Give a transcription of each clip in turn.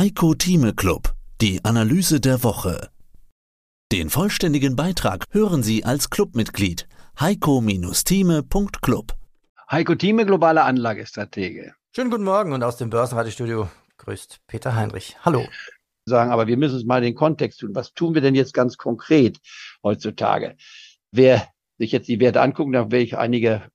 Heiko Thieme Club, die Analyse der Woche. Den vollständigen Beitrag hören Sie als Clubmitglied heiko-thieme.club. Heiko Thieme, globale Anlagestratege. Schönen guten Morgen und aus dem Börsenradiostudio grüßt Peter Heinrich. Hallo. Sagen, aber wir müssen uns mal den Kontext tun. Was tun wir denn jetzt ganz konkret heutzutage? Wer sich jetzt die Werte angucken, da werde ich einige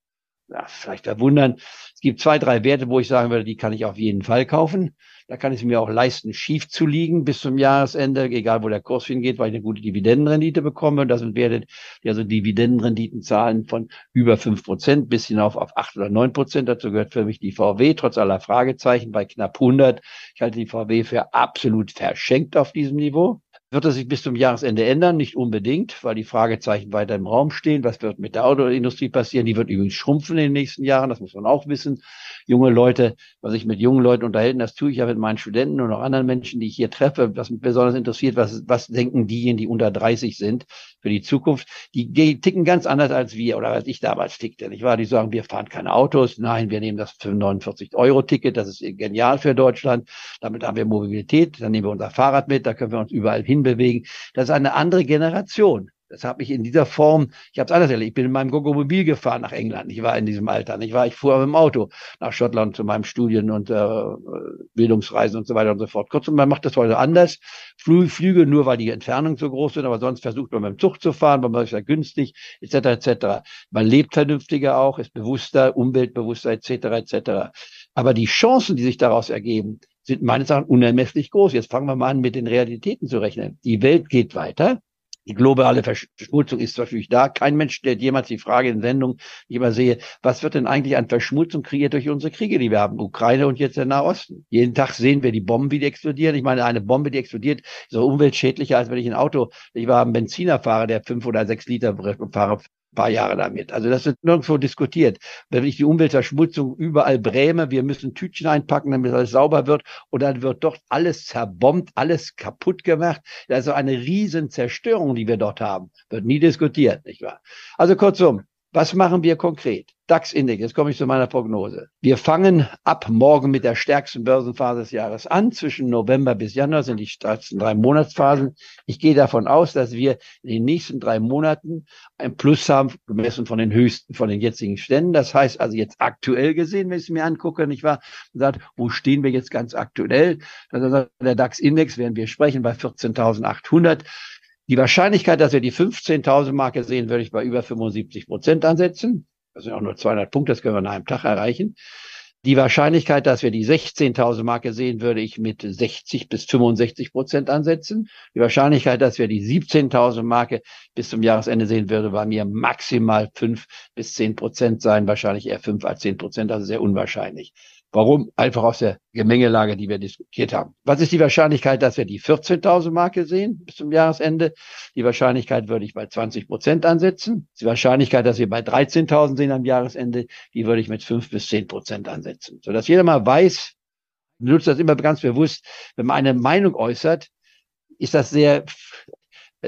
ja, vielleicht verwundern. Es gibt zwei, drei Werte, wo ich sagen würde, die kann ich auf jeden Fall kaufen. Da kann ich es mir auch leisten, schief zu liegen bis zum Jahresende, egal wo der Kurs hingeht, weil ich eine gute Dividendenrendite bekomme. Und das sind Werte, die also Dividendenrenditen zahlen von über fünf Prozent bis hinauf auf acht oder neun Prozent. Dazu gehört für mich die VW, trotz aller Fragezeichen bei knapp 100. Ich halte die VW für absolut verschenkt auf diesem Niveau. Wird es sich bis zum Jahresende ändern? Nicht unbedingt, weil die Fragezeichen weiter im Raum stehen. Was wird mit der Autoindustrie passieren? Die wird übrigens schrumpfen in den nächsten Jahren, das muss man auch wissen. Junge Leute, was ich mit jungen Leuten unterhalten, das tue ich ja mit meinen Studenten und auch anderen Menschen, die ich hier treffe, was mich besonders interessiert, was, was denken diejenigen, die unter 30 sind für die Zukunft? Die ticken ganz anders als wir oder als ich damals tickte. Nicht wahr? Die sagen, wir fahren keine Autos. Nein, wir nehmen das für 49 Euro Ticket. Das ist genial für Deutschland. Damit haben wir Mobilität. Dann nehmen wir unser Fahrrad mit. Da können wir uns überall hin hinbewegen. Das ist eine andere Generation. Das habe ich in dieser Form, ich habe es anders erlebt. Ich bin in meinem Gogo-Mobil gefahren nach England. Ich war in diesem Alter. Ich war, ich fuhr mit dem Auto nach Schottland zu meinem Studien- und äh, Bildungsreisen und so weiter und so fort. Kurzum, man macht das heute anders. Flü Flüge nur, weil die Entfernungen so groß sind, aber sonst versucht man mit dem Zug zu fahren, weil man ist ja günstig, etc. etc. Man lebt vernünftiger auch, ist bewusster, umweltbewusster, etc. etc. Aber die Chancen, die sich daraus ergeben, sind meines Erachtens unermesslich groß. Jetzt fangen wir mal an, mit den Realitäten zu rechnen. Die Welt geht weiter. Die globale Verschmutzung ist natürlich da. Kein Mensch stellt jemals die Frage in Sendung, die ich immer sehe, was wird denn eigentlich an Verschmutzung kreiert durch unsere Kriege, die wir haben? Ukraine und jetzt der Nahosten. Jeden Tag sehen wir die Bomben, die explodieren. Ich meine, eine Bombe, die explodiert, ist auch umweltschädlicher, als wenn ich ein Auto, ich war ein Benziner fahre, der fünf oder sechs Liter fahre, paar Jahre damit. Also das wird nirgendwo diskutiert. Wenn ich die Umweltverschmutzung überall bräme, wir müssen Tütchen einpacken, damit alles sauber wird und dann wird dort alles zerbombt, alles kaputt gemacht. Also eine riesen Zerstörung, die wir dort haben. Wird nie diskutiert, nicht wahr? Also kurzum, was machen wir konkret? DAX-Index, jetzt komme ich zu meiner Prognose. Wir fangen ab morgen mit der stärksten Börsenphase des Jahres an. Zwischen November bis Januar sind die stärksten drei Monatsphasen. Ich gehe davon aus, dass wir in den nächsten drei Monaten ein Plus haben, gemessen von den höchsten, von den jetzigen Ständen. Das heißt also jetzt aktuell gesehen, wenn ich es mir angucke, nicht wahr? Sagt, wo stehen wir jetzt ganz aktuell? Also der DAX-Index, werden wir sprechen, bei 14.800. Die Wahrscheinlichkeit, dass wir die 15.000 Marke sehen, würde ich bei über 75 Prozent ansetzen. Das sind auch nur 200 Punkte, das können wir nach einem Tag erreichen. Die Wahrscheinlichkeit, dass wir die 16.000 Marke sehen, würde ich mit 60 bis 65 Prozent ansetzen. Die Wahrscheinlichkeit, dass wir die 17.000 Marke bis zum Jahresende sehen würde, bei mir maximal 5 bis 10 Prozent sein, wahrscheinlich eher 5 als 10 Prozent, also sehr unwahrscheinlich. Warum? Einfach aus der Gemengelage, die wir diskutiert haben. Was ist die Wahrscheinlichkeit, dass wir die 14.000 Marke sehen bis zum Jahresende? Die Wahrscheinlichkeit würde ich bei 20 Prozent ansetzen. Die Wahrscheinlichkeit, dass wir bei 13.000 sehen am Jahresende, die würde ich mit 5 bis 10 Prozent ansetzen. Sodass jeder mal weiß, nutzt das immer ganz bewusst, wenn man eine Meinung äußert, ist das sehr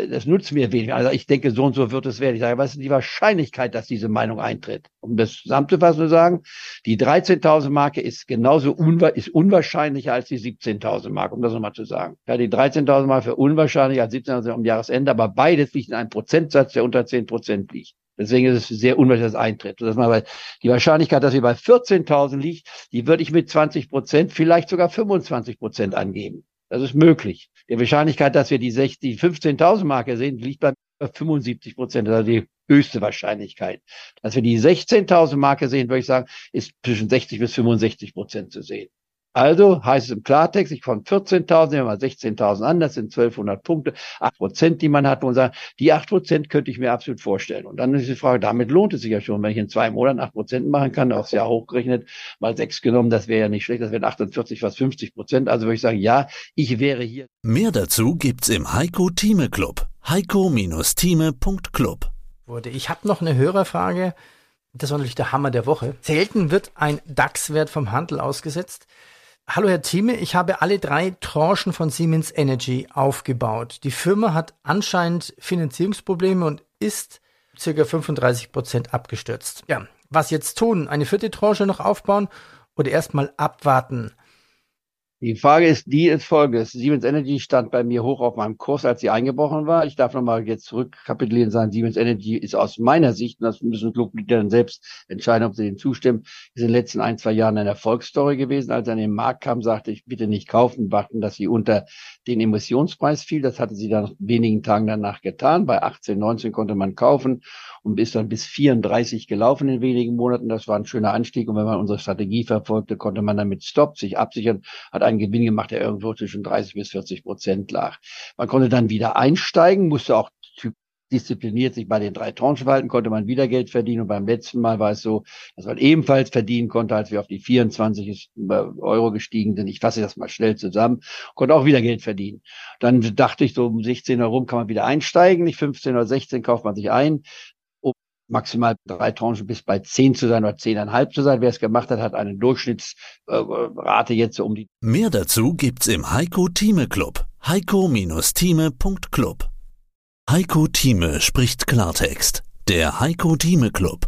das nutzt mir wenig. Also ich denke, so und so wird es werden. Ich sage, was ist die Wahrscheinlichkeit, dass diese Meinung eintritt? Um das zusammenzufassen zu sagen, die 13.000 Marke ist genauso unwa ist unwahrscheinlicher als die 17.000 Marke, um das nochmal zu sagen. Ja, die 13.000 Marke für unwahrscheinlicher als 17.000 am Jahresende, aber beides liegt in einem Prozentsatz, der unter 10 Prozent liegt. Deswegen ist es sehr unwahrscheinlich, dass es eintritt. Das mal, die Wahrscheinlichkeit, dass sie bei 14.000 liegt, die würde ich mit 20 Prozent, vielleicht sogar 25 Prozent angeben. Das ist möglich. Die Wahrscheinlichkeit, dass wir die 60, 15.000 Marke sehen, liegt bei 75 Prozent. Ist die höchste Wahrscheinlichkeit. Dass wir die 16.000 Marke sehen, würde ich sagen, ist zwischen 60 bis 65 Prozent zu sehen. Also heißt es im Klartext, ich von 14.000, nehmen wir mal 16.000 an, das sind 1200 Punkte, 8 Prozent, die man hat, wo man sagt, die 8 Prozent könnte ich mir absolut vorstellen. Und dann ist die Frage, damit lohnt es sich ja schon, wenn ich in zwei Monaten 8 Prozent machen kann, aufs Jahr hochgerechnet, mal 6 genommen, das wäre ja nicht schlecht, das wären 48, fast 50 Prozent. Also würde ich sagen, ja, ich wäre hier. Mehr dazu gibt's im Heiko Thieme Club. Heiko-Thieme.club. Ich habe noch eine Hörerfrage. Das war natürlich der Hammer der Woche. Selten wird ein DAX-Wert vom Handel ausgesetzt. Hallo Herr Thieme, ich habe alle drei Tranchen von Siemens Energy aufgebaut. Die Firma hat anscheinend Finanzierungsprobleme und ist circa 35 Prozent abgestürzt. Ja, was jetzt tun? Eine vierte Tranche noch aufbauen oder erstmal abwarten? Die Frage ist, die ist folgendes. Siemens Energy stand bei mir hoch auf meinem Kurs, als sie eingebrochen war. Ich darf nochmal jetzt zurückkapitulieren sagen, Siemens Energy ist aus meiner Sicht, und das müssen Clubmitglieder dann selbst entscheiden, ob sie dem zustimmen, ist in den letzten ein, zwei Jahren eine Erfolgsstory gewesen. Als er an den Markt kam, sagte ich, bitte nicht kaufen, warten, dass sie unter den Emissionspreis fiel. Das hatte sie dann wenigen Tagen danach getan. Bei 18, 19 konnte man kaufen und ist dann bis 34 gelaufen in wenigen Monaten. Das war ein schöner Anstieg. Und wenn man unsere Strategie verfolgte, konnte man damit Stop sich absichern, hat einen Gewinn gemacht, der irgendwo zwischen 30 bis 40 Prozent lag. Man konnte dann wieder einsteigen, musste auch diszipliniert sich bei den drei Tranchen verhalten, konnte man wieder Geld verdienen. Und beim letzten Mal war es so, dass man ebenfalls verdienen konnte, als wir auf die 24 Euro gestiegen sind. Ich fasse das mal schnell zusammen, konnte auch wieder Geld verdienen. Dann dachte ich, so um 16 herum kann man wieder einsteigen, nicht 15 oder 16 kauft man sich ein maximal drei Tranchen bis bei zehn zu sein oder zehneinhalb zu sein. Wer es gemacht hat, hat eine Durchschnittsrate jetzt um die. Mehr dazu gibt's im Heiko Thieme Club. Heiko-Thieme.club. Heiko Thieme spricht Klartext. Der Heiko Thieme Club.